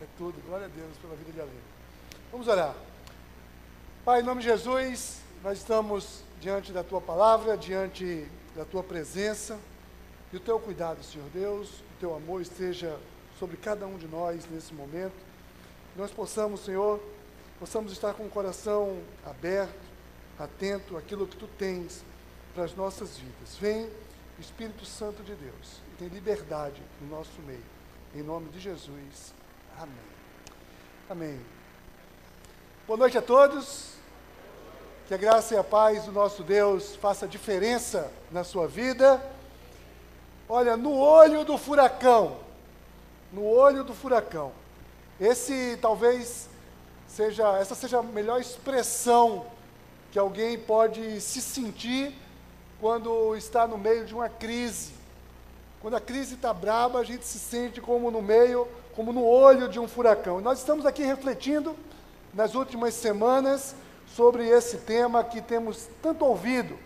É tudo. Glória a Deus pela vida de Ale. Vamos orar. Pai, em nome de Jesus, nós estamos diante da tua palavra, diante da tua presença e o teu cuidado, Senhor Deus, o teu amor esteja sobre cada um de nós nesse momento. Nós possamos, Senhor, possamos estar com o coração aberto, atento àquilo que tu tens para as nossas vidas. Vem, Espírito Santo de Deus, e tem liberdade no nosso meio. Em nome de Jesus. Amém. Amém. Boa noite a todos. Que a graça e a paz do nosso Deus faça diferença na sua vida. Olha, no olho do furacão, no olho do furacão. Esse talvez seja, essa seja a melhor expressão que alguém pode se sentir quando está no meio de uma crise. Quando a crise está braba, a gente se sente como no meio como no olho de um furacão. nós estamos aqui refletindo nas últimas semanas sobre esse tema que temos tanto ouvido.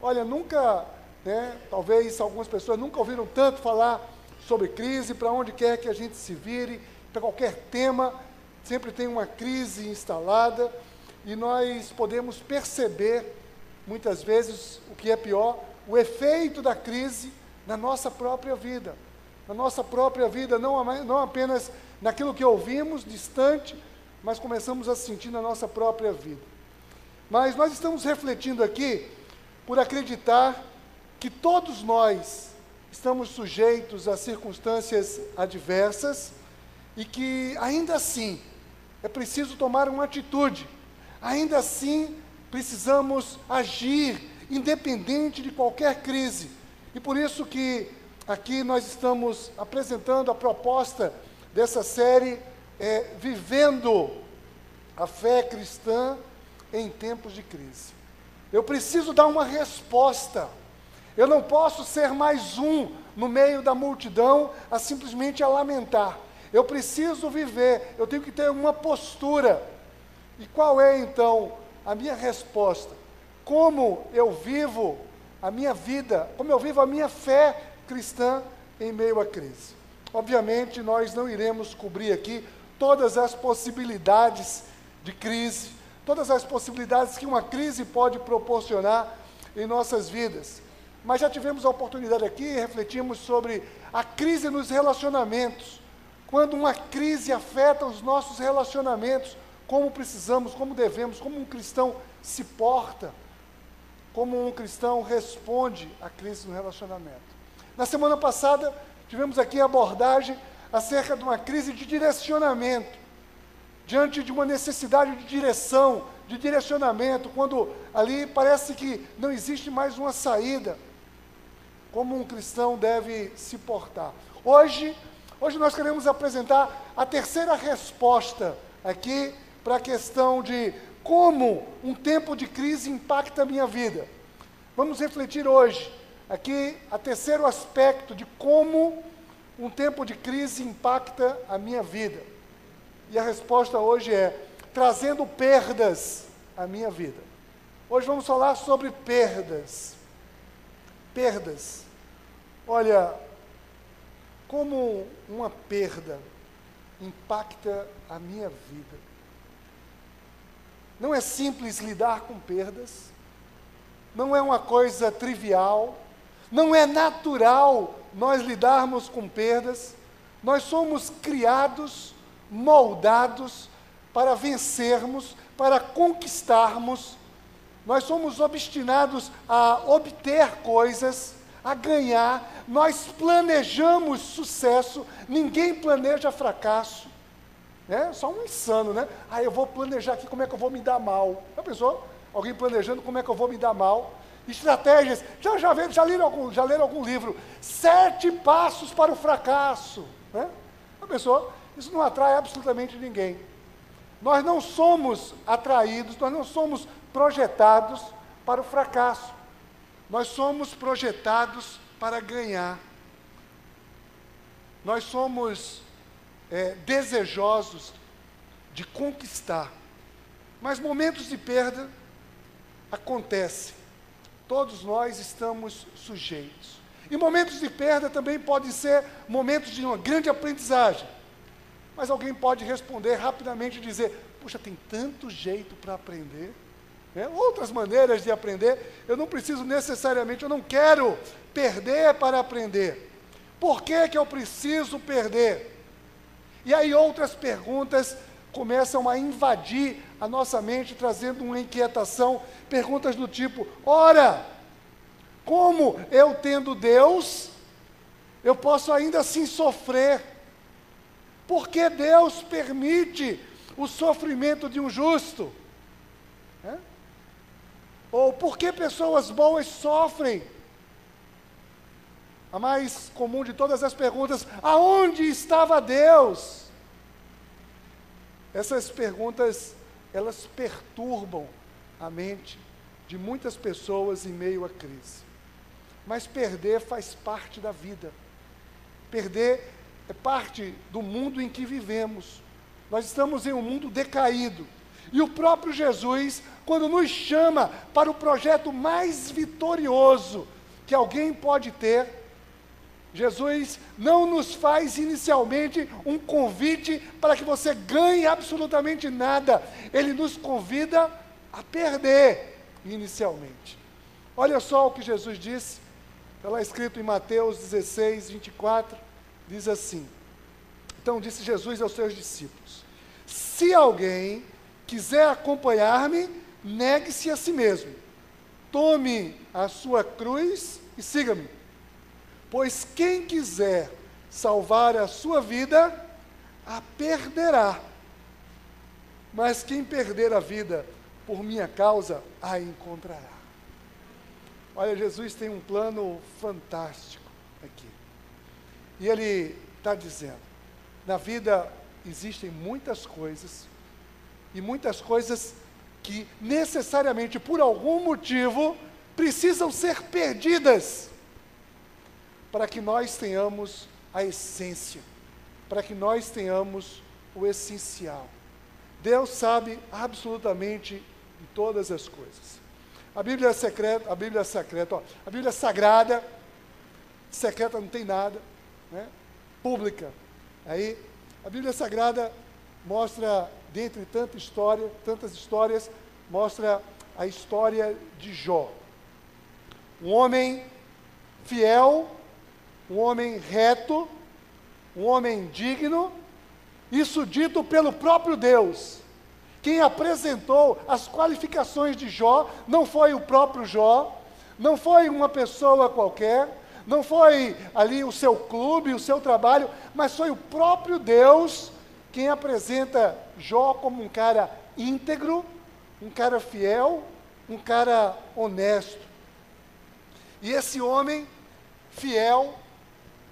Olha, nunca, né, talvez algumas pessoas nunca ouviram tanto falar sobre crise, para onde quer que a gente se vire, para qualquer tema, sempre tem uma crise instalada e nós podemos perceber, muitas vezes, o que é pior, o efeito da crise na nossa própria vida na nossa própria vida, não, não apenas naquilo que ouvimos distante, mas começamos a sentir na nossa própria vida. Mas nós estamos refletindo aqui por acreditar que todos nós estamos sujeitos a circunstâncias adversas e que ainda assim é preciso tomar uma atitude, ainda assim precisamos agir independente de qualquer crise. E por isso que Aqui nós estamos apresentando a proposta dessa série é, Vivendo a Fé Cristã em Tempos de Crise. Eu preciso dar uma resposta. Eu não posso ser mais um no meio da multidão a simplesmente a lamentar. Eu preciso viver, eu tenho que ter uma postura. E qual é então a minha resposta? Como eu vivo a minha vida, como eu vivo a minha fé cristã em meio à crise. Obviamente, nós não iremos cobrir aqui todas as possibilidades de crise, todas as possibilidades que uma crise pode proporcionar em nossas vidas. Mas já tivemos a oportunidade aqui e refletimos sobre a crise nos relacionamentos. Quando uma crise afeta os nossos relacionamentos, como precisamos, como devemos, como um cristão se porta, como um cristão responde à crise no relacionamento. Na semana passada, tivemos aqui a abordagem acerca de uma crise de direcionamento, diante de uma necessidade de direção, de direcionamento, quando ali parece que não existe mais uma saída, como um cristão deve se portar. Hoje, hoje nós queremos apresentar a terceira resposta aqui para a questão de como um tempo de crise impacta a minha vida. Vamos refletir hoje Aqui, a terceiro aspecto de como um tempo de crise impacta a minha vida. E a resposta hoje é: trazendo perdas à minha vida. Hoje vamos falar sobre perdas. Perdas. Olha, como uma perda impacta a minha vida. Não é simples lidar com perdas, não é uma coisa trivial, não é natural nós lidarmos com perdas. Nós somos criados, moldados para vencermos, para conquistarmos. Nós somos obstinados a obter coisas, a ganhar. Nós planejamos sucesso. Ninguém planeja fracasso. É só um insano, né? Ah, eu vou planejar aqui como é que eu vou me dar mal. Já pensou? Alguém planejando como é que eu vou me dar mal estratégias. Já, já, já, leram algum, já leram algum livro? Sete passos para o fracasso. Né? A pessoa, isso não atrai absolutamente ninguém. Nós não somos atraídos, nós não somos projetados para o fracasso. Nós somos projetados para ganhar. Nós somos é, desejosos de conquistar. Mas momentos de perda acontecem. Todos nós estamos sujeitos. E momentos de perda também podem ser momentos de uma grande aprendizagem. Mas alguém pode responder rapidamente e dizer: puxa, tem tanto jeito para aprender. Né? Outras maneiras de aprender. Eu não preciso necessariamente, eu não quero perder para aprender. Por que, que eu preciso perder? E aí outras perguntas começam a invadir a nossa mente, trazendo uma inquietação. Perguntas do tipo: ora, como eu tendo Deus, eu posso ainda assim sofrer? Por que Deus permite o sofrimento de um justo? É? Ou por que pessoas boas sofrem? A mais comum de todas as perguntas: aonde estava Deus? Essas perguntas, elas perturbam a mente de muitas pessoas em meio à crise. Mas perder faz parte da vida. Perder é parte do mundo em que vivemos. Nós estamos em um mundo decaído. E o próprio Jesus, quando nos chama para o projeto mais vitorioso que alguém pode ter, Jesus não nos faz inicialmente um convite para que você ganhe absolutamente nada. Ele nos convida a perder inicialmente. Olha só o que Jesus disse, está lá escrito em Mateus 16, 24, diz assim: Então disse Jesus aos seus discípulos: Se alguém quiser acompanhar-me, negue-se a si mesmo, tome a sua cruz e siga-me. Pois quem quiser salvar a sua vida, a perderá. Mas quem perder a vida por minha causa, a encontrará. Olha, Jesus tem um plano fantástico aqui. E ele está dizendo: na vida existem muitas coisas, e muitas coisas que necessariamente, por algum motivo, precisam ser perdidas para que nós tenhamos a essência, para que nós tenhamos o essencial. Deus sabe absolutamente de todas as coisas. A Bíblia é secreta, a Bíblia é secreta, ó, a Bíblia é sagrada, secreta não tem nada, né? Pública. Aí, a Bíblia Sagrada mostra, dentre tanta história, tantas histórias, mostra a história de Jó. Um homem fiel um homem reto, um homem digno, isso dito pelo próprio Deus. Quem apresentou as qualificações de Jó não foi o próprio Jó, não foi uma pessoa qualquer, não foi ali o seu clube, o seu trabalho, mas foi o próprio Deus quem apresenta Jó como um cara íntegro, um cara fiel, um cara honesto. E esse homem fiel,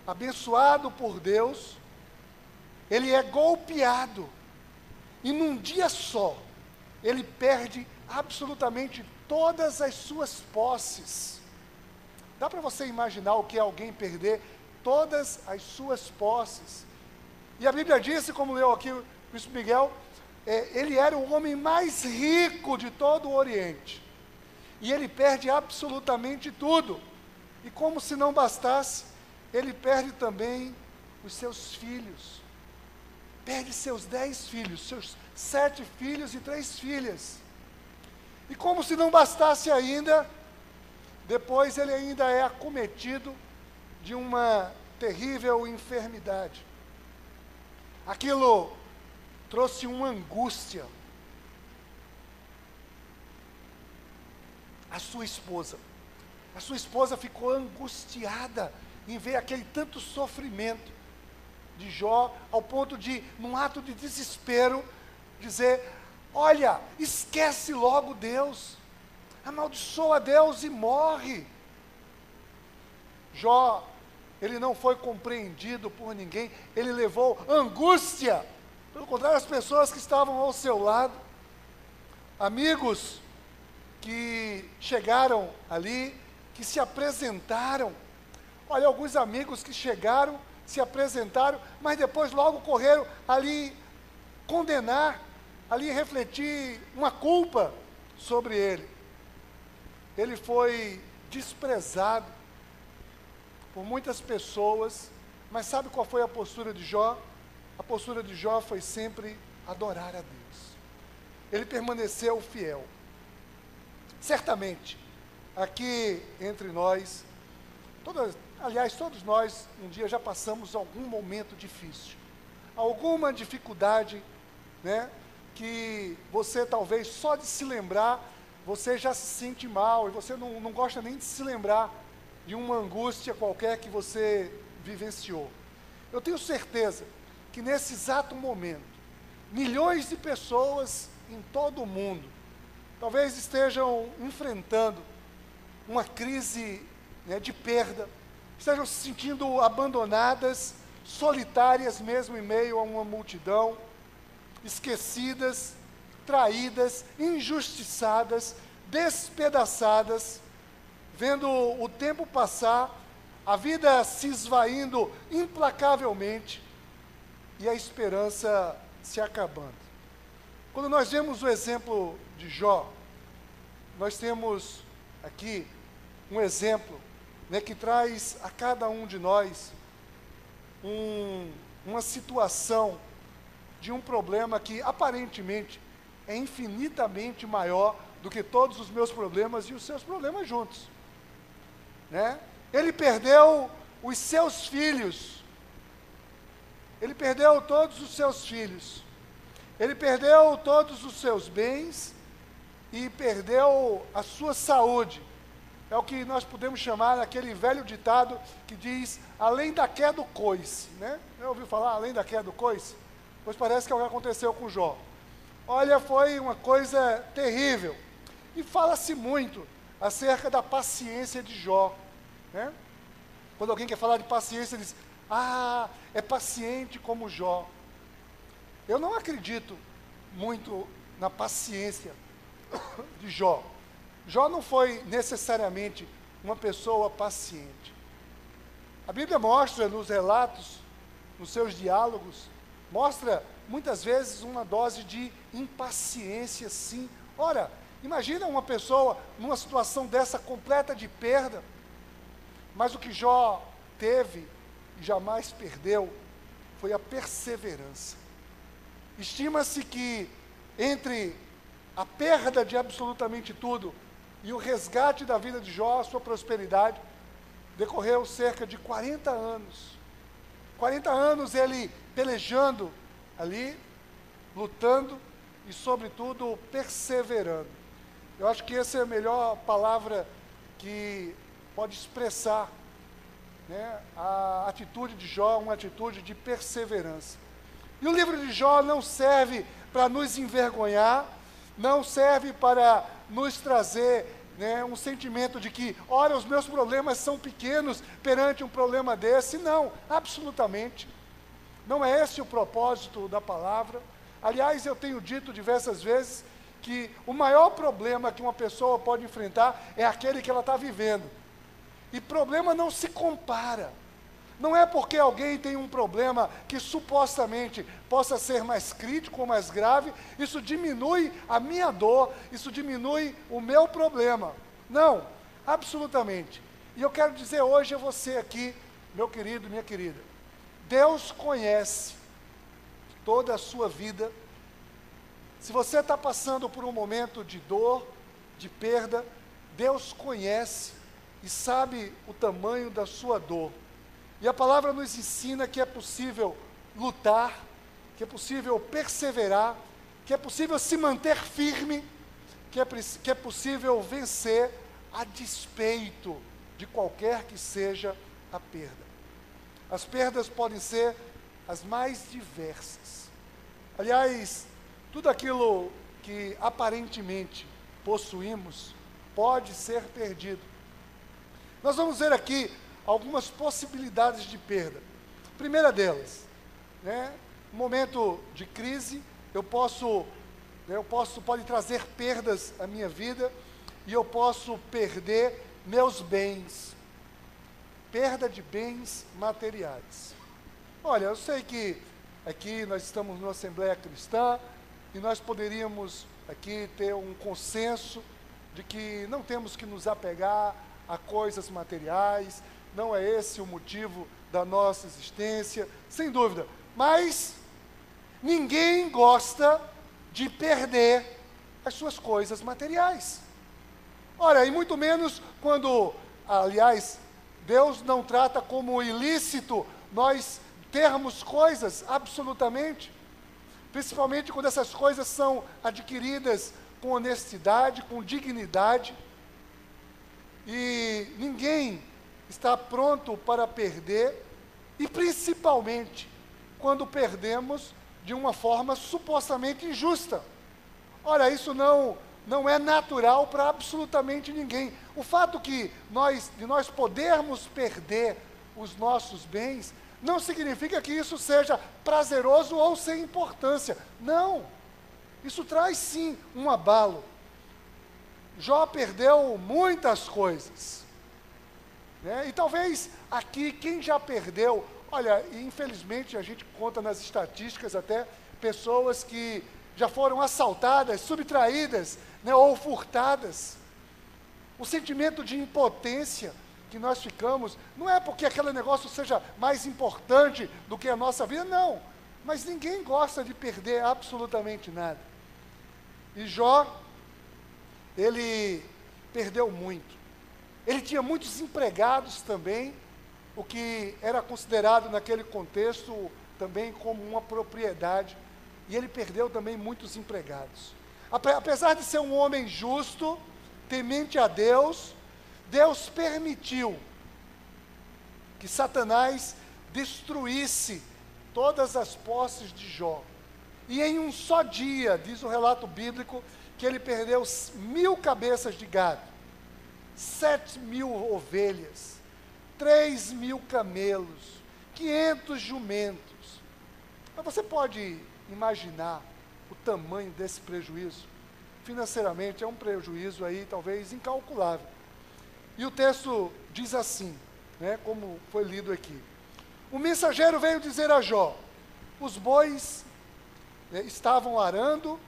abençoado por Deus, ele é golpeado. E num dia só, ele perde absolutamente todas as suas posses. Dá para você imaginar o que é alguém perder todas as suas posses? E a Bíblia disse, como leu aqui o Bispo Miguel, é, ele era o homem mais rico de todo o Oriente. E ele perde absolutamente tudo. E como se não bastasse, ele perde também os seus filhos. Perde seus dez filhos, seus sete filhos e três filhas. E como se não bastasse ainda, depois ele ainda é acometido de uma terrível enfermidade. Aquilo trouxe uma angústia. A sua esposa. A sua esposa ficou angustiada em ver aquele tanto sofrimento de Jó, ao ponto de, num ato de desespero, dizer: Olha, esquece logo Deus, amaldiçoa Deus e morre. Jó, ele não foi compreendido por ninguém, ele levou angústia, pelo contrário, as pessoas que estavam ao seu lado, amigos que chegaram ali, que se apresentaram, Olha, alguns amigos que chegaram, se apresentaram, mas depois logo correram ali condenar, ali refletir uma culpa sobre ele. Ele foi desprezado por muitas pessoas, mas sabe qual foi a postura de Jó? a postura de Jó foi sempre adorar a Deus. Ele permaneceu fiel. Certamente, aqui entre nós, todas, aliás, todos nós um dia já passamos algum momento difícil, alguma dificuldade, né? Que você talvez só de se lembrar, você já se sente mal e você não, não gosta nem de se lembrar de uma angústia qualquer que você vivenciou. Eu tenho certeza que nesse exato momento, milhões de pessoas em todo o mundo talvez estejam enfrentando uma crise né, de perda, estejam se sentindo abandonadas, solitárias mesmo em meio a uma multidão, esquecidas, traídas, injustiçadas, despedaçadas, vendo o tempo passar, a vida se esvaindo implacavelmente e a esperança se acabando. Quando nós vemos o exemplo de Jó, nós temos aqui um exemplo né, que traz a cada um de nós um, uma situação de um problema que aparentemente é infinitamente maior do que todos os meus problemas e os seus problemas juntos. Né? Ele perdeu os seus filhos. Ele perdeu todos os seus filhos. Ele perdeu todos os seus bens e perdeu a sua saúde. É o que nós podemos chamar aquele velho ditado que diz além da queda do coice, né? Já ouviu falar além da queda do coice? Pois parece que é o que aconteceu com Jó. Olha, foi uma coisa terrível. E fala-se muito acerca da paciência de Jó. Né? Quando alguém quer falar de paciência, diz: Ah, é paciente como Jó. Eu não acredito muito na paciência de Jó. Jó não foi necessariamente uma pessoa paciente. A Bíblia mostra nos relatos, nos seus diálogos, mostra muitas vezes uma dose de impaciência, sim. Ora, imagina uma pessoa numa situação dessa completa de perda, mas o que Jó teve e jamais perdeu foi a perseverança. Estima-se que entre a perda de absolutamente tudo e o resgate da vida de Jó, sua prosperidade, decorreu cerca de 40 anos. 40 anos ele pelejando ali, lutando e, sobretudo, perseverando. Eu acho que essa é a melhor palavra que pode expressar né, a atitude de Jó, uma atitude de perseverança. E o livro de Jó não serve para nos envergonhar, não serve para nos trazer né, um sentimento de que, olha, os meus problemas são pequenos perante um problema desse. Não, absolutamente. Não é esse o propósito da palavra. Aliás, eu tenho dito diversas vezes que o maior problema que uma pessoa pode enfrentar é aquele que ela está vivendo. E problema não se compara. Não é porque alguém tem um problema que supostamente possa ser mais crítico ou mais grave, isso diminui a minha dor, isso diminui o meu problema. Não, absolutamente. E eu quero dizer hoje a você aqui, meu querido, minha querida, Deus conhece toda a sua vida. Se você está passando por um momento de dor, de perda, Deus conhece e sabe o tamanho da sua dor. E a palavra nos ensina que é possível lutar, que é possível perseverar, que é possível se manter firme, que é, que é possível vencer a despeito de qualquer que seja a perda. As perdas podem ser as mais diversas. Aliás, tudo aquilo que aparentemente possuímos pode ser perdido. Nós vamos ver aqui algumas possibilidades de perda. Primeira delas, né, momento de crise, eu posso, né, eu posso, pode trazer perdas à minha vida e eu posso perder meus bens. Perda de bens materiais. Olha, eu sei que aqui nós estamos numa Assembleia Cristã e nós poderíamos aqui ter um consenso de que não temos que nos apegar a coisas materiais, não é esse o motivo da nossa existência, sem dúvida. Mas ninguém gosta de perder as suas coisas materiais. Ora, e muito menos quando, aliás, Deus não trata como ilícito nós termos coisas absolutamente, principalmente quando essas coisas são adquiridas com honestidade, com dignidade. E ninguém está pronto para perder, e principalmente quando perdemos de uma forma supostamente injusta. Ora, isso não não é natural para absolutamente ninguém. O fato que nós de nós podermos perder os nossos bens não significa que isso seja prazeroso ou sem importância. Não. Isso traz sim um abalo. Jó perdeu muitas coisas. Né? E talvez aqui, quem já perdeu, olha, infelizmente a gente conta nas estatísticas até pessoas que já foram assaltadas, subtraídas né, ou furtadas. O sentimento de impotência que nós ficamos, não é porque aquele negócio seja mais importante do que a nossa vida, não. Mas ninguém gosta de perder absolutamente nada. E Jó, ele perdeu muito. Ele tinha muitos empregados também, o que era considerado naquele contexto também como uma propriedade. E ele perdeu também muitos empregados. Apesar de ser um homem justo, temente a Deus, Deus permitiu que Satanás destruísse todas as posses de Jó. E em um só dia, diz o relato bíblico, que ele perdeu mil cabeças de gado, sete mil ovelhas, três mil camelos, quinhentos jumentos. Mas você pode imaginar o tamanho desse prejuízo? Financeiramente é um prejuízo aí talvez incalculável. E o texto diz assim, né, como foi lido aqui. O mensageiro veio dizer a Jó: os bois né, estavam arando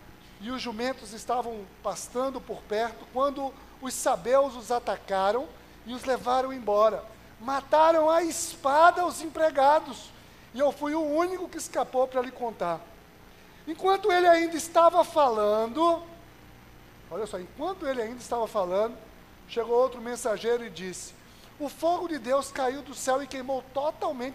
e os jumentos estavam pastando por perto quando os sabeus os atacaram e os levaram embora. Mataram a espada os empregados. E eu fui o único que escapou para lhe contar. Enquanto ele ainda estava falando, olha só, enquanto ele ainda estava falando, chegou outro mensageiro e disse: O fogo de Deus caiu do céu e queimou totalmente